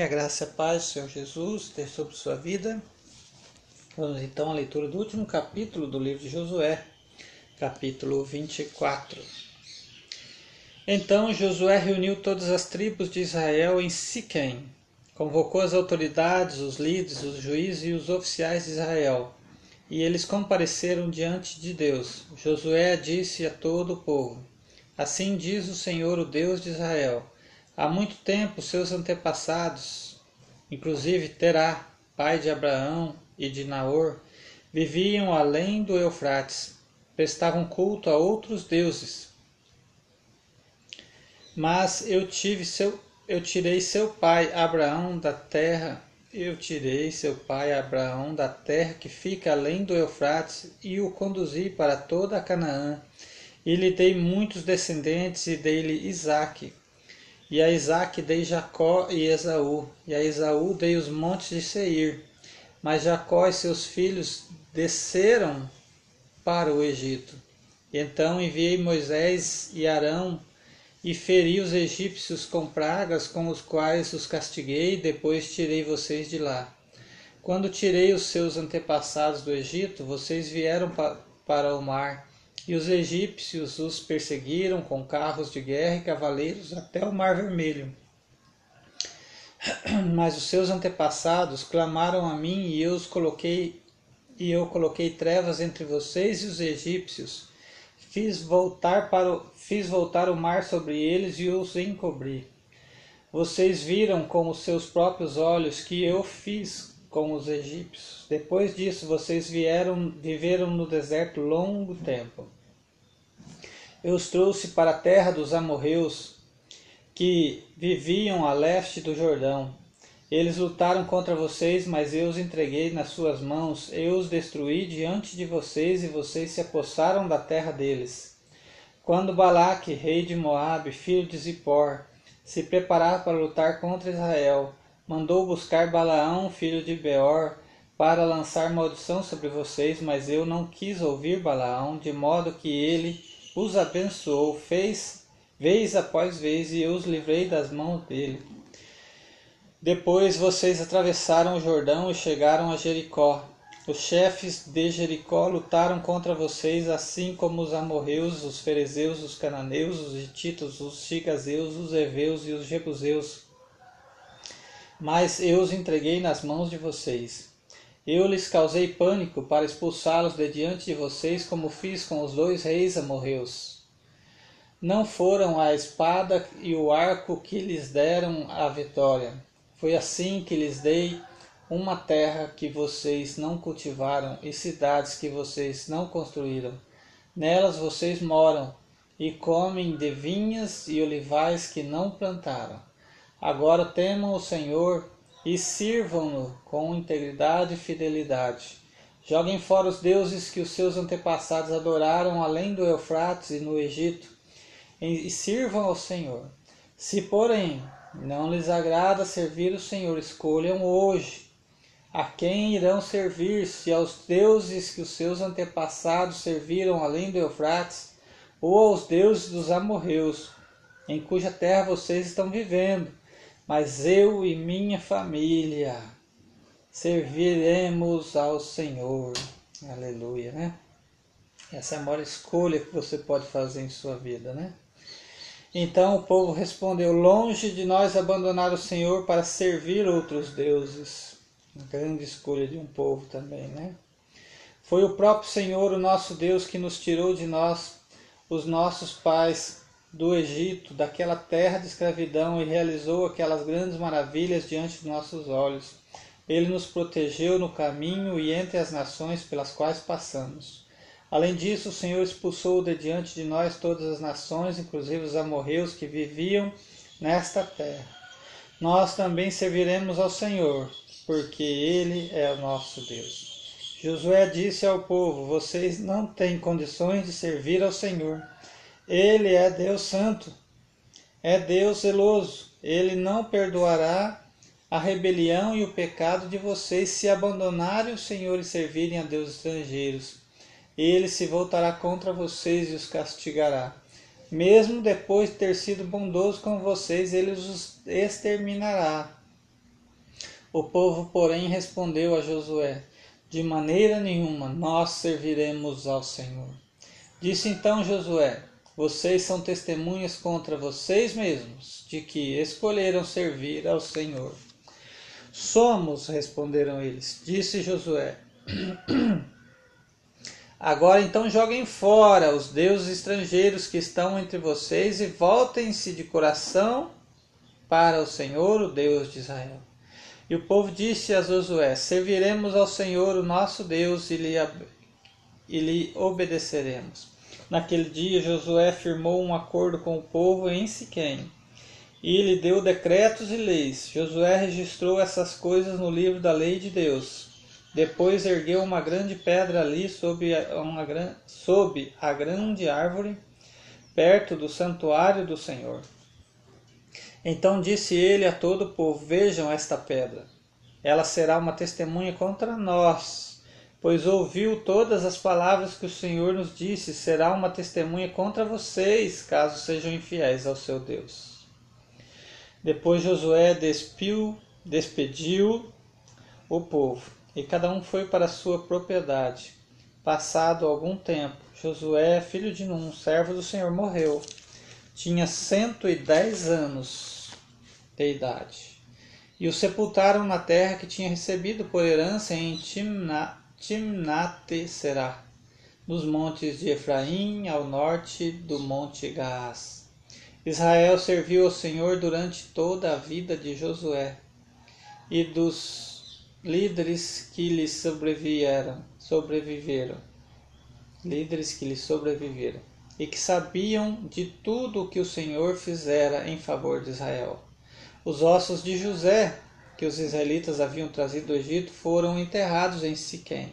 Que a graça e a paz do Senhor Jesus esteja sobre sua vida. Vamos então à leitura do último capítulo do livro de Josué, capítulo 24. Então Josué reuniu todas as tribos de Israel em Siquém, convocou as autoridades, os líderes, os juízes e os oficiais de Israel, e eles compareceram diante de Deus. Josué disse a todo o povo: Assim diz o Senhor, o Deus de Israel: Há muito tempo seus antepassados, inclusive Terá, pai de Abraão e de Naor, viviam além do Eufrates, prestavam culto a outros deuses. Mas eu tive seu eu tirei seu pai Abraão da terra, eu tirei seu pai Abraão da terra que fica além do Eufrates e o conduzi para toda a Canaã, e lhe dei muitos descendentes e dei-lhe Isaque, e a Isaac dei Jacó e Esaú, e a Esaú dei os montes de Seir. Mas Jacó e seus filhos desceram para o Egito. Então enviei Moisés e Arão e feri os egípcios com pragas com os quais os castiguei, depois tirei vocês de lá. Quando tirei os seus antepassados do Egito, vocês vieram pa para o mar e os egípcios os perseguiram com carros de guerra e cavaleiros até o Mar Vermelho. Mas os seus antepassados clamaram a mim e eu os coloquei e eu coloquei trevas entre vocês e os egípcios. Fiz voltar para o, fiz voltar o mar sobre eles e os encobri. Vocês viram com os seus próprios olhos que eu fiz com os egípcios. Depois disso, vocês vieram, viveram no deserto longo tempo. Eu os trouxe para a terra dos amorreus, que viviam a leste do Jordão. Eles lutaram contra vocês, mas eu os entreguei nas suas mãos. Eu os destruí diante de vocês, e vocês se apossaram da terra deles. Quando Balaque, rei de Moabe, filho de Zippor, se preparava para lutar contra Israel, mandou buscar Balaão, filho de Beor, para lançar maldição sobre vocês, mas eu não quis ouvir Balaão, de modo que ele os abençoou, fez vez após vez, e eu os livrei das mãos dele. Depois vocês atravessaram o Jordão e chegaram a Jericó. Os chefes de Jericó lutaram contra vocês, assim como os amorreus, os ferezeus, os cananeus, os hititos, os chigazeus, os heveus e os jebuseus mas eu os entreguei nas mãos de vocês. Eu lhes causei pânico para expulsá-los de diante de vocês, como fiz com os dois reis amorreus. Não foram a espada e o arco que lhes deram a vitória. Foi assim que lhes dei uma terra que vocês não cultivaram e cidades que vocês não construíram. Nelas vocês moram e comem de vinhas e olivais que não plantaram. Agora temam o Senhor e sirvam-no com integridade e fidelidade. Joguem fora os deuses que os seus antepassados adoraram além do Eufrates e no Egito, e sirvam ao Senhor. Se, porém, não lhes agrada servir o Senhor, escolham hoje a quem irão servir, se aos deuses que os seus antepassados serviram além do Eufrates, ou aos deuses dos amorreus, em cuja terra vocês estão vivendo mas eu e minha família serviremos ao Senhor. Aleluia, né? Essa é a maior escolha que você pode fazer em sua vida, né? Então o povo respondeu: Longe de nós abandonar o Senhor para servir outros deuses. Uma grande escolha de um povo também, né? Foi o próprio Senhor, o nosso Deus, que nos tirou de nós, os nossos pais, do Egito, daquela terra de escravidão, e realizou aquelas grandes maravilhas diante de nossos olhos. Ele nos protegeu no caminho e entre as nações pelas quais passamos. Além disso, o Senhor expulsou de diante de nós todas as nações, inclusive os amorreus que viviam nesta terra. Nós também serviremos ao Senhor, porque Ele é o nosso Deus. Josué disse ao povo: Vocês não têm condições de servir ao Senhor ele é Deus Santo, é Deus zeloso. Ele não perdoará a rebelião e o pecado de vocês se abandonarem o Senhor e servirem a deuses estrangeiros. Ele se voltará contra vocês e os castigará. Mesmo depois de ter sido bondoso com vocês, ele os exterminará. O povo, porém, respondeu a Josué: De maneira nenhuma nós serviremos ao Senhor. Disse então Josué: Vocês são testemunhas contra vocês mesmos de que escolheram servir ao Senhor. Somos, responderam eles. Disse Josué: Agora então joguem fora os deuses estrangeiros que estão entre vocês e voltem-se de coração para o Senhor, o Deus de Israel. E o povo disse a Josué: Serviremos ao Senhor, o nosso Deus, e lhe, e lhe obedeceremos. Naquele dia, Josué firmou um acordo com o povo em Siquém e lhe deu decretos e leis. Josué registrou essas coisas no livro da lei de Deus. Depois ergueu uma grande pedra ali sob, uma, sob a grande árvore, perto do santuário do Senhor. Então disse ele a todo o povo: Vejam esta pedra. Ela será uma testemunha contra nós, pois ouviu todas as palavras que o Senhor nos disse. Será uma testemunha contra vocês, caso sejam infiéis ao seu Deus. Depois Josué despiu, despediu o povo, e cada um foi para sua propriedade. Passado algum tempo, Josué, filho de Num, servo do Senhor, morreu tinha cento e dez anos de idade. E o sepultaram na terra que tinha recebido por herança em Timnate Será, nos montes de Efraim, ao norte do monte Gaás. Israel serviu ao Senhor durante toda a vida de Josué e dos líderes que lhe sobrevieram, sobreviveram, líderes que lhe sobreviveram e que sabiam de tudo o que o Senhor fizera em favor de Israel. Os ossos de José, que os israelitas haviam trazido do Egito, foram enterrados em Siquém,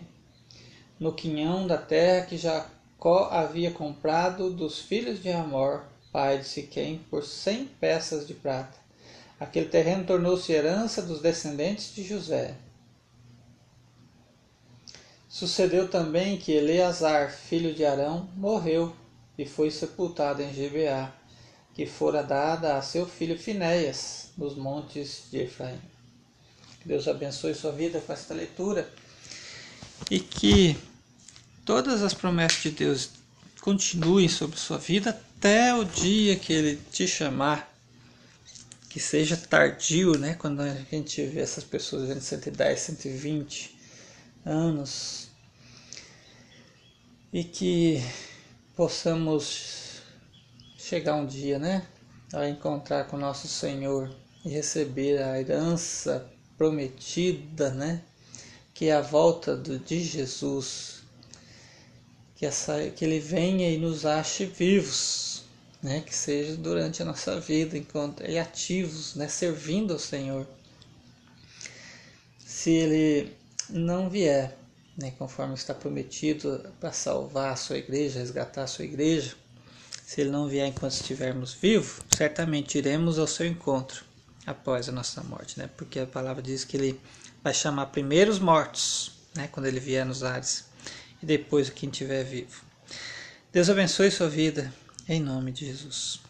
no quinhão da terra que Jacó havia comprado dos filhos de Amor, pai de Siquém, por cem peças de prata. Aquele terreno tornou-se herança dos descendentes de José. Sucedeu também que Eleazar, filho de Arão, morreu e foi sepultado em Gibeá, que fora dada a seu filho Finéias, nos montes de Efraim. Deus abençoe sua vida com esta leitura e que todas as promessas de Deus continuem sobre sua vida até o dia que Ele te chamar. Que seja tardio, né? Quando a gente vê essas pessoas vivendo 110, 120 anos. E que possamos chegar um dia, né, a encontrar com nosso Senhor e receber a herança prometida, né, que é a volta do, de Jesus, que, essa, que Ele venha e nos ache vivos, né, que seja durante a nossa vida, enquanto e ativos, né, servindo ao Senhor. Se Ele não vier, né, conforme está prometido para salvar a sua igreja, resgatar a sua igreja, se ele não vier enquanto estivermos vivos, certamente iremos ao seu encontro após a nossa morte, né? Porque a palavra diz que ele vai chamar primeiro os mortos, né, quando ele vier nos ares, e depois quem estiver vivo. Deus abençoe sua vida, em nome de Jesus.